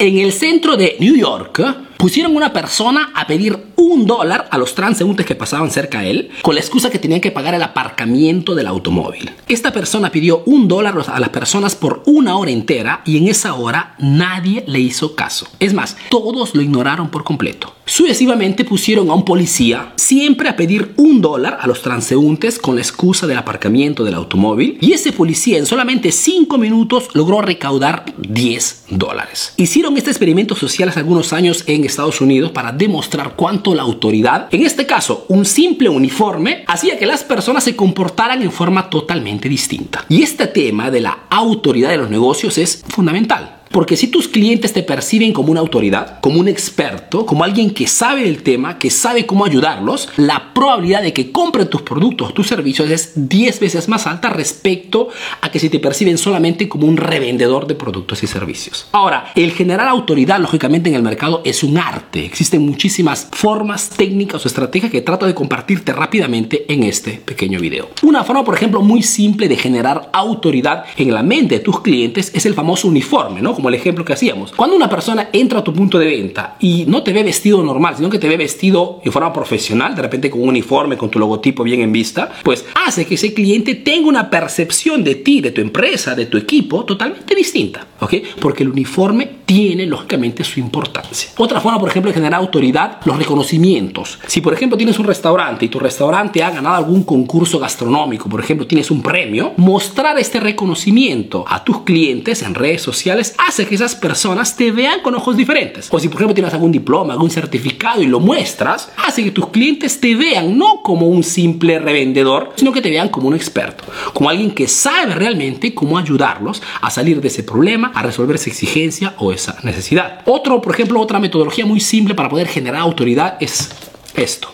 En el centro de New York pusieron una persona a pedir un dólar a los transeúntes que pasaban cerca de él con la excusa que tenían que pagar el aparcamiento del automóvil. Esta persona pidió un dólar a las personas por una hora entera y en esa hora nadie le hizo caso. Es más, todos lo ignoraron por completo. Sucesivamente pusieron a un policía siempre a pedir un dólar a los transeúntes con la excusa del aparcamiento del automóvil y ese policía en solamente 5 minutos logró recaudar 10 dólares. Hicieron este experimento social hace algunos años en Estados Unidos para demostrar cuánto la autoridad, en este caso un simple uniforme, hacía que las personas se comportaran en forma totalmente distinta. Y este tema de la autoridad de los negocios es fundamental. Porque si tus clientes te perciben como una autoridad, como un experto, como alguien que sabe el tema, que sabe cómo ayudarlos, la probabilidad de que compren tus productos tus servicios es 10 veces más alta respecto a que si te perciben solamente como un revendedor de productos y servicios. Ahora, el generar autoridad, lógicamente, en el mercado es un arte. Existen muchísimas formas, técnicas o estrategias que trato de compartirte rápidamente en este pequeño video. Una forma, por ejemplo, muy simple de generar autoridad en la mente de tus clientes es el famoso uniforme, ¿no? Como el ejemplo que hacíamos. Cuando una persona entra a tu punto de venta y no te ve vestido normal, sino que te ve vestido en forma profesional, de repente con un uniforme, con tu logotipo bien en vista, pues hace que ese cliente tenga una percepción de ti, de tu empresa, de tu equipo totalmente distinta, ¿ok? Porque el uniforme tiene lógicamente su importancia. Otra forma, por ejemplo, de generar autoridad, los reconocimientos. Si, por ejemplo, tienes un restaurante y tu restaurante ha ganado algún concurso gastronómico, por ejemplo, tienes un premio, mostrar este reconocimiento a tus clientes en redes sociales hace que esas personas te vean con ojos diferentes. O si, por ejemplo, tienes algún diploma, algún certificado y lo muestras, hace que tus clientes te vean no como un simple revendedor, sino que te vean como un experto, como alguien que sabe realmente cómo ayudarlos a salir de ese problema, a resolver esa exigencia o necesidad. Otro, por ejemplo, otra metodología muy simple para poder generar autoridad es esto,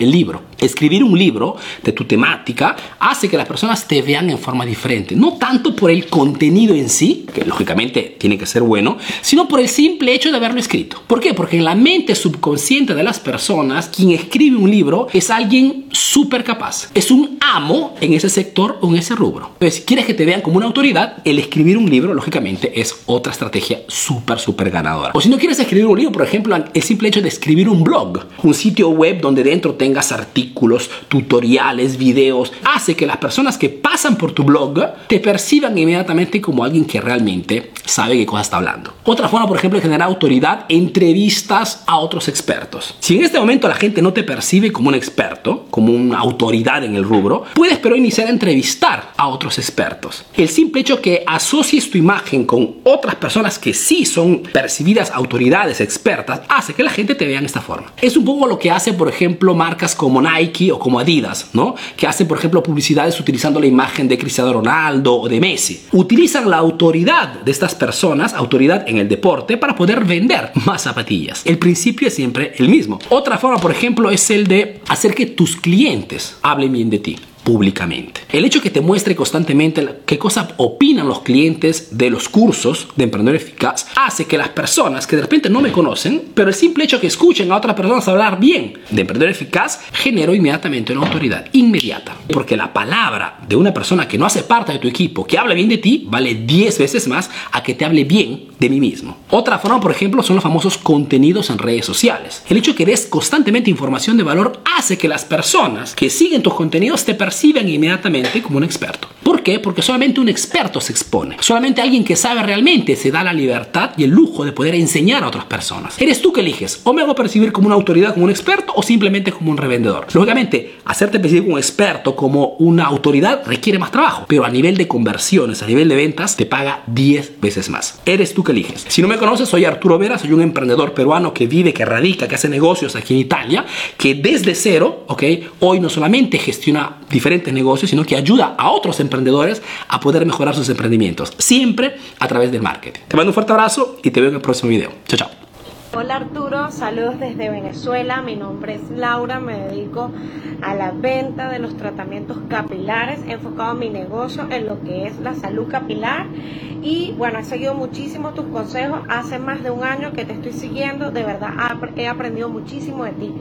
el libro. Escribir un libro de tu temática hace que las personas te vean en forma diferente. No tanto por el contenido en sí, que lógicamente tiene que ser bueno, sino por el simple hecho de haberlo escrito. ¿Por qué? Porque en la mente subconsciente de las personas, quien escribe un libro es alguien súper capaz. Es un amo en ese sector o en ese rubro. Entonces, si quieres que te vean como una autoridad, el escribir un libro, lógicamente, es otra estrategia súper, súper ganadora. O si no quieres escribir un libro, por ejemplo, el simple hecho de escribir un blog, un sitio web donde dentro tengas artículos, tutoriales, videos, hace que las personas que pasan por tu blog te perciban inmediatamente como alguien que realmente sabe qué cosa está hablando. Otra forma, por ejemplo, de generar autoridad, entrevistas a otros expertos. Si en este momento la gente no te percibe como un experto, como una autoridad en el rubro, puedes pero iniciar a entrevistar a otros expertos. El simple hecho que asocies tu imagen con otras personas que sí son percibidas autoridades expertas hace que la gente te vea en esta forma. Es un poco lo que hace, por ejemplo, marcas como Nike o como Adidas, ¿no? Que hacen, por ejemplo, publicidades utilizando la imagen de Cristiano Ronaldo o de Messi. Utilizan la autoridad de estas personas, autoridad en el deporte, para poder vender más zapatillas. El principio es siempre el mismo. Otra forma, por ejemplo, es el de hacer que tus clientes hablen bien de ti públicamente. El hecho que te muestre constantemente qué cosa opinan los clientes de los cursos de emprendedor eficaz hace que las personas que de repente no me conocen, pero el simple hecho que escuchen a otras personas hablar bien de emprendedor eficaz generó inmediatamente una autoridad inmediata. Porque la palabra de una persona que no hace parte de tu equipo, que habla bien de ti, vale 10 veces más a que te hable bien de mí mismo. Otra forma, por ejemplo, son los famosos contenidos en redes sociales. El hecho que des constantemente información de valor hace que las personas que siguen tus contenidos te perciban inmediatamente como un experto. ¿Por qué? Porque solamente un experto se expone. Solamente alguien que sabe realmente se da la libertad y el lujo de poder enseñar a otras personas. Eres tú que eliges. O me hago percibir como una autoridad, como un experto, o simplemente como un revendedor. Lógicamente, hacerte percibir como experto, como una autoridad, requiere más trabajo. Pero a nivel de conversiones, a nivel de ventas, te paga 10 veces más. Eres tú que eliges. Si no me conoces, soy Arturo Vera, soy un emprendedor peruano que vive, que radica, que hace negocios aquí en Italia, que desde cero, ok, hoy no solamente gestiona diferentes negocios, sino que ayuda a otros emprendedores a poder mejorar sus emprendimientos, siempre a través del marketing. Te mando un fuerte abrazo y te veo en el próximo video. Chao, chao. Hola Arturo, saludos desde Venezuela. Mi nombre es Laura, me dedico a la venta de los tratamientos capilares, enfocado en mi negocio en lo que es la salud capilar. Y bueno, he seguido muchísimo tus consejos. Hace más de un año que te estoy siguiendo. De verdad, he aprendido muchísimo de ti.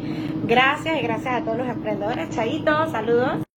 Gracias y gracias a todos los emprendedores. Chaito, saludos.